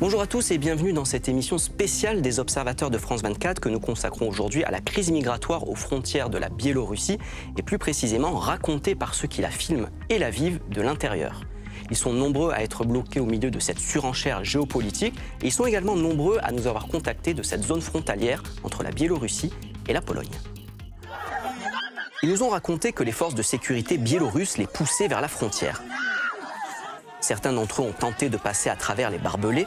Bonjour à tous et bienvenue dans cette émission spéciale des observateurs de France 24 que nous consacrons aujourd'hui à la crise migratoire aux frontières de la Biélorussie et plus précisément racontée par ceux qui la filment et la vivent de l'intérieur. Ils sont nombreux à être bloqués au milieu de cette surenchère géopolitique et ils sont également nombreux à nous avoir contactés de cette zone frontalière entre la Biélorussie et la Pologne. Ils nous ont raconté que les forces de sécurité biélorusses les poussaient vers la frontière. Certains d'entre eux ont tenté de passer à travers les barbelés.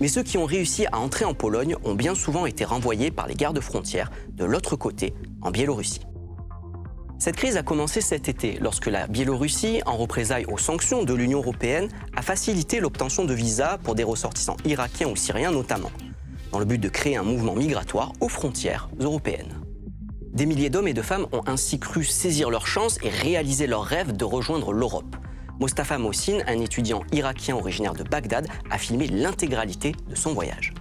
Mais ceux qui ont réussi à entrer en Pologne ont bien souvent été renvoyés par les gardes frontières de l'autre côté, en Biélorussie. Cette crise a commencé cet été, lorsque la Biélorussie, en représailles aux sanctions de l'Union européenne, a facilité l'obtention de visas pour des ressortissants irakiens ou syriens notamment, dans le but de créer un mouvement migratoire aux frontières européennes. Des milliers d'hommes et de femmes ont ainsi cru saisir leur chance et réaliser leur rêve de rejoindre l'Europe. Mostafa Mohsin, un étudiant irakien originaire de Bagdad, a filmé l'intégralité de son voyage.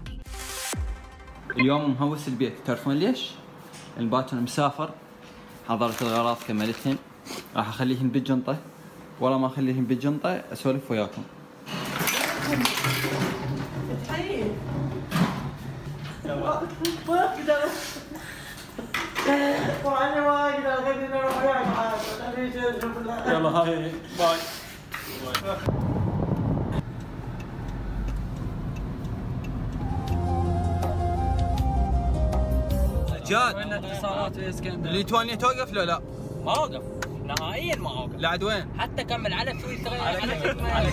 حضرت الغراض كملتهن راح أخليهن بالجنطة ولا ما أخليهن بالجنطة أسولف وياكم. وأنا ما أقدر خليني أروح وياك يلا هاي باي. جاد. وين اتصالات في اسكندر؟ ليتوانيا توقف لو لا؟ ما أوقف. نهائيا ما أوقف. لعد وين؟ حتى كمل. على سويسرا على على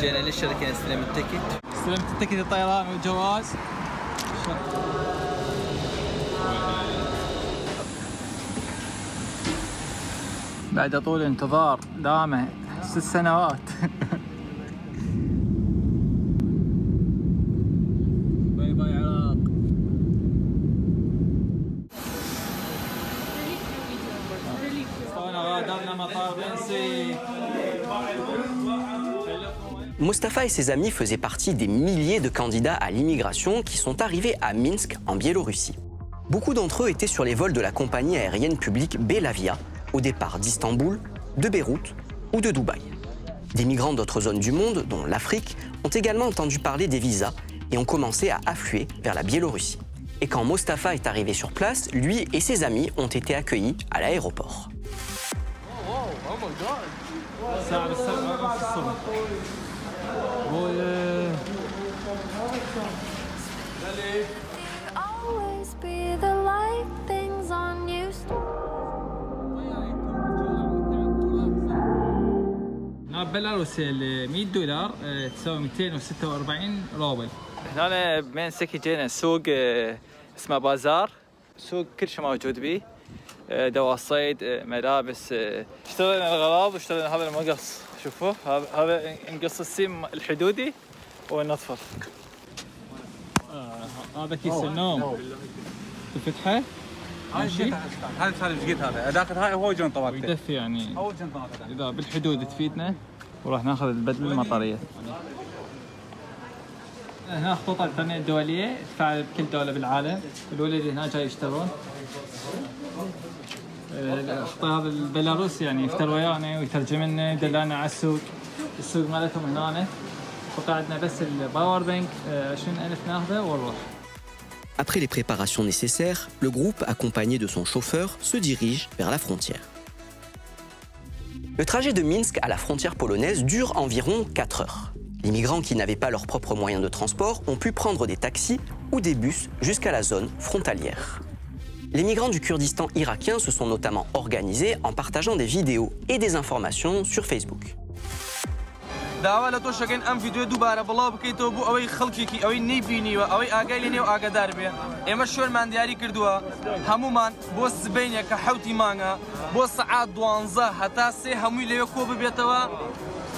جينا للشركة نستلم التكت استلمت التكت الطيران والجواز. بعد طول انتظار دامه ست سنوات. Mustapha et ses amis faisaient partie des milliers de candidats à l'immigration qui sont arrivés à Minsk, en Biélorussie. Beaucoup d'entre eux étaient sur les vols de la compagnie aérienne publique Belavia, au départ d'Istanbul, de Beyrouth ou de Dubaï. Des migrants d'autres zones du monde, dont l'Afrique, ont également entendu parler des visas et ont commencé à affluer vers la Biélorussie. Et quand Mostafa est arrivé sur place, lui et ses amis ont été accueillis à l'aéroport. ساعة بالسبعة في الصبح. و- always be the light things on you. هنا ببيلاروسيا ال 100 دولار تساوي 246 روبل هنا بمنسك جينا سوق اسمه بازار سوق كل شيء موجود به دواء صيد آه، ملابس آه، اشترينا الغراض واشترينا هذا المقص. شوفوا هذا نقص السيم الحدودي ونطفر آه، هذا كيس النوم. تفتحه ماشي. هذا صار إيش قلت هذا. داخل هاي هو جون طوال ويدفي يعني. اول جون طوال إذا بالحدود تفيدنا وراح ناخذ البدله المطريه هنا خطوط الانترنت الدوليه تدفع بكل دوله بالعالم الولد اللي هنا جاي يشترون الخطي هذا البيلاروسي يعني يفتر ويانا ويترجم لنا يدلنا على السوق السوق مالتهم هنا بقى عندنا بس الباور بانك 20000 ناخذه ونروح Après les préparations nécessaires, le groupe, accompagné de son chauffeur, se dirige vers la frontière. Le trajet de Minsk à la frontière polonaise dure environ 4 heures. Les migrants qui n'avaient pas leurs propres moyens de transport ont pu prendre des taxis ou des bus jusqu'à la zone frontalière. Les migrants du Kurdistan irakien se sont notamment organisés en partageant des vidéos et des informations sur Facebook.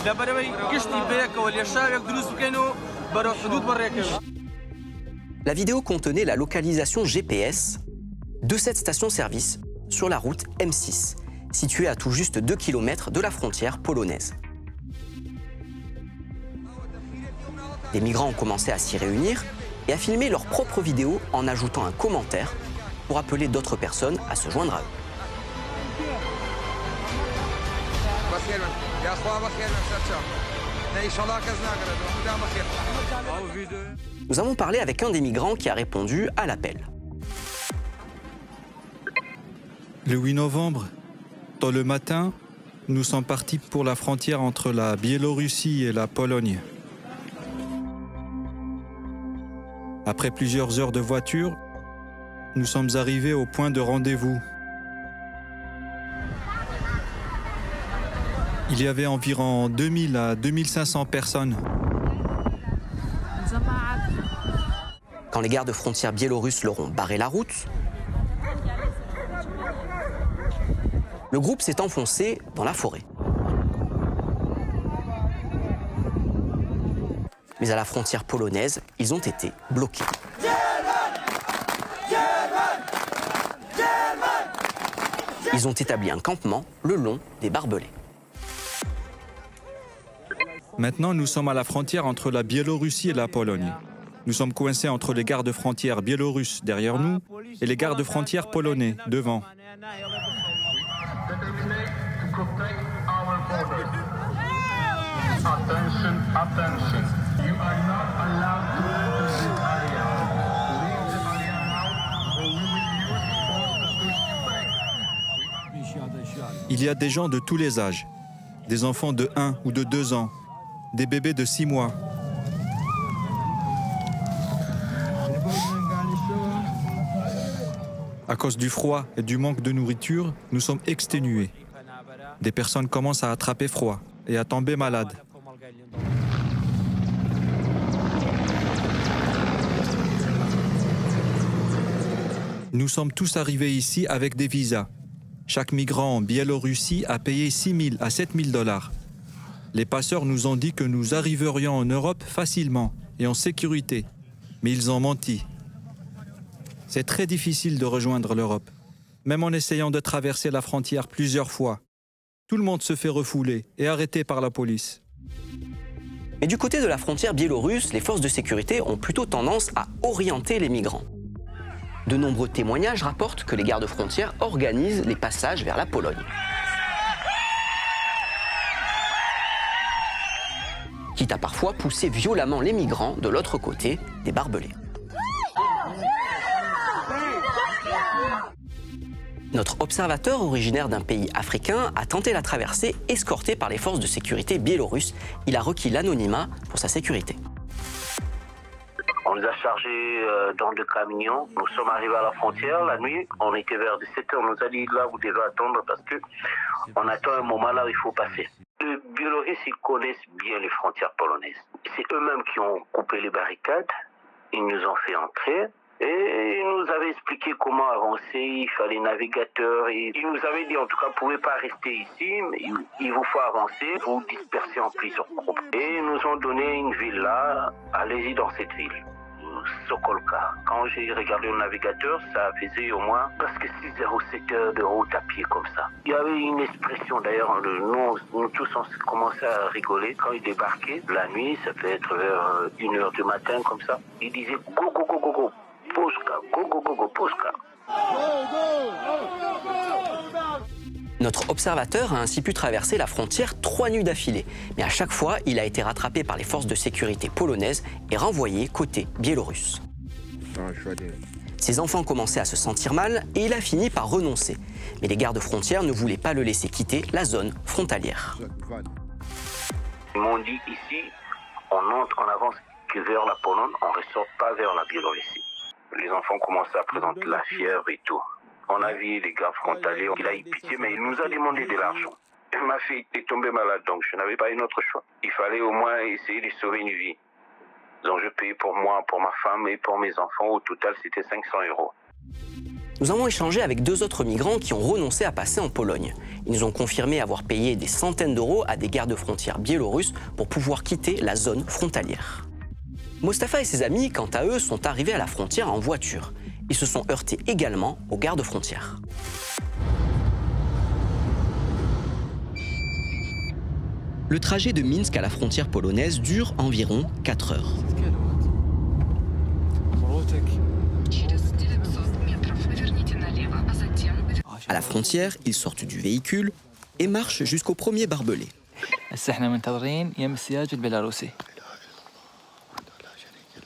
داوا لە تۆشەکەن ئەم یددیو دووبارە بڵاو بکەیتەوە بۆ ئەوەی خەڵکێکی ئەوەی نەیبینیوە ئەوەی ئاگای لێنێ و ئاگادار بێ ئێمە شوێنمان دیاری کردووە هەمومان بۆ سبینێ کە حوتی مانگە بۆ سەعات دوانزە هەتا سێ هەمووی لەوێ کۆ ببێتەوە لەبەرەوەی گشتی بەیەکەوە لێشاوێک دروست بکەین و بەرەو حدود بەڕێکەوە La vidéo contenait la localisation GPS de cette station-service sur la route M6, située à tout juste 2 km de la frontière polonaise. Des migrants ont commencé à s'y réunir et à filmer leurs propres vidéos en ajoutant un commentaire pour appeler d'autres personnes à se joindre à eux. Nous avons parlé avec un des migrants qui a répondu à l'appel. Le 8 novembre, dans le matin, nous sommes partis pour la frontière entre la Biélorussie et la Pologne. Après plusieurs heures de voiture, nous sommes arrivés au point de rendez-vous. Il y avait environ 2000 à 2500 personnes. Quand les gardes frontières biélorusses leur ont barré la route, le groupe s'est enfoncé dans la forêt. Mais à la frontière polonaise, ils ont été bloqués. Ils ont établi un campement le long des barbelés. Maintenant, nous sommes à la frontière entre la Biélorussie et la Pologne. Nous sommes coincés entre les gardes frontières biélorusses derrière nous et les gardes frontières polonais devant. Il y a des gens de tous les âges, des enfants de 1 ou de 2 ans, des bébés de 6 mois. À cause du froid et du manque de nourriture, nous sommes exténués. Des personnes commencent à attraper froid et à tomber malades. Nous sommes tous arrivés ici avec des visas. Chaque migrant en Biélorussie a payé 6 000 à 7 000 dollars. Les passeurs nous ont dit que nous arriverions en Europe facilement et en sécurité, mais ils ont menti. C'est très difficile de rejoindre l'Europe, même en essayant de traverser la frontière plusieurs fois. Tout le monde se fait refouler et arrêter par la police. Mais du côté de la frontière biélorusse, les forces de sécurité ont plutôt tendance à orienter les migrants. De nombreux témoignages rapportent que les gardes frontières organisent les passages vers la Pologne. Quitte à parfois pousser violemment les migrants de l'autre côté des barbelés. Notre observateur originaire d'un pays africain a tenté la traversée escorté par les forces de sécurité biélorusses. Il a requis l'anonymat pour sa sécurité. On les a chargés euh, dans deux camions. Nous sommes arrivés à la frontière la nuit. On était vers 17h. On nous a dit là, vous devez attendre parce que on attend un moment là où il faut passer. Les Biélorusses, connaissent bien les frontières polonaises. C'est eux-mêmes qui ont coupé les barricades. Ils nous ont fait entrer. Et ils nous avaient expliqué comment avancer, il fallait navigateur. Et ils nous avaient dit en tout cas, vous pouvez pas rester ici, il vous faut avancer, vous disperser en plusieurs groupes. Et ils nous ont donné une ville là, allez-y dans cette ville. Sokolka. Quand j'ai regardé le navigateur, ça faisait au moins presque 6 heures ou 7 heures de route à pied comme ça. Il y avait une expression d'ailleurs, le- nous, nous tous on à rigoler quand il débarquait la nuit, ça peut être vers 1 heure du matin comme ça. Il disait go go go go go, Poska, go go go go, Poska. Notre observateur a ainsi pu traverser la frontière trois nuits d'affilée, mais à chaque fois, il a été rattrapé par les forces de sécurité polonaises et renvoyé côté biélorusse. Ses enfants commençaient à se sentir mal et il a fini par renoncer. Mais les gardes frontières ne voulaient pas le laisser quitter la zone frontalière. Ils m'ont dit ici, on entre que vers la Pologne, on ne ressort pas vers la Biélorussie. Les enfants commençaient à présenter la fièvre et tout. On a vu les gars frontaliers, il a eu pitié, mais il nous a demandé de l'argent. Et Ma fille était tombée malade, donc je n'avais pas une autre choix. Il fallait au moins essayer de sauver une vie. Donc je payais pour moi, pour ma femme et pour mes enfants. Au total, c'était 500 euros. Nous avons échangé avec deux autres migrants qui ont renoncé à passer en Pologne. Ils nous ont confirmé avoir payé des centaines d'euros à des gardes frontières biélorusses pour pouvoir quitter la zone frontalière. Mostafa et ses amis, quant à eux, sont arrivés à la frontière en voiture. Ils se sont heurtés également aux gardes frontières. Le trajet de Minsk à la frontière polonaise dure environ 4 heures. À la frontière, ils sortent du véhicule et marchent jusqu'au premier barbelé. هسه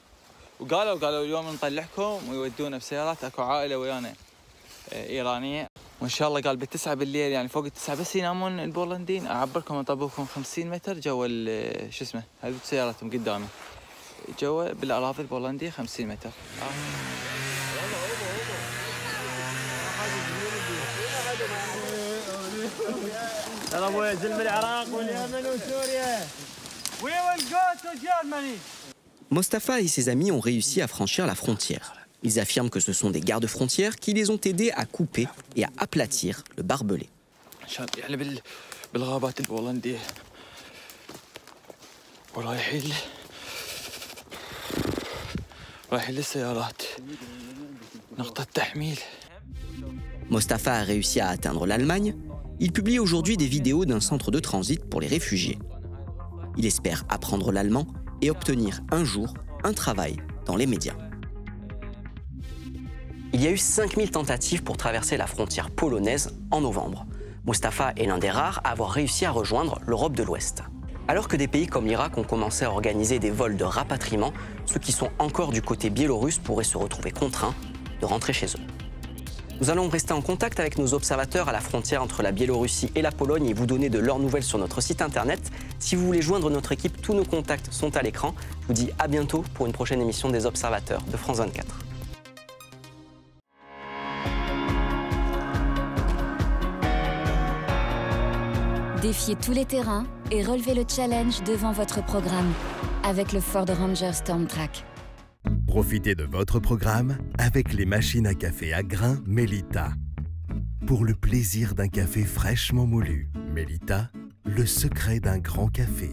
وقالوا قالوا اليوم نطلعكم ويودونا بسيارات. أكو عائلة ويانا آه، إيرانية. وإن شاء الله قال بالتسعة بالليل يعني فوق التسعة بس ينامون البولنديين أعبركم أطبقكم 50 متر جوا ال- شو اسمه هذه سيارتهم قدامي. جوا بالأراضي البولنديه 50 متر. يلا ابويا زلم العراق واليمن وسوريا. We will go to Germany. Mostafa et ses amis ont réussi à franchir la frontière. Ils affirment que ce sont des gardes-frontières qui les ont aidés à couper et à aplatir le barbelé. Mostafa a réussi à atteindre l'Allemagne. Il publie aujourd'hui des vidéos d'un centre de transit pour les réfugiés. Il espère apprendre l'allemand et obtenir un jour un travail dans les médias. Il y a eu 5000 tentatives pour traverser la frontière polonaise en novembre. Mustafa est l'un des rares à avoir réussi à rejoindre l'Europe de l'Ouest. Alors que des pays comme l'Irak ont commencé à organiser des vols de rapatriement, ceux qui sont encore du côté biélorusse pourraient se retrouver contraints de rentrer chez eux. Nous allons rester en contact avec nos observateurs à la frontière entre la Biélorussie et la Pologne et vous donner de leurs nouvelles sur notre site internet. Si vous voulez joindre notre équipe, tous nos contacts sont à l'écran. Je vous dis à bientôt pour une prochaine émission des observateurs de France 24. Défiez tous les terrains et relevez le challenge devant votre programme avec le Ford Ranger Stormtrack. Profitez de votre programme avec les machines à café à grains Melita. Pour le plaisir d'un café fraîchement moulu, Melita, le secret d'un grand café.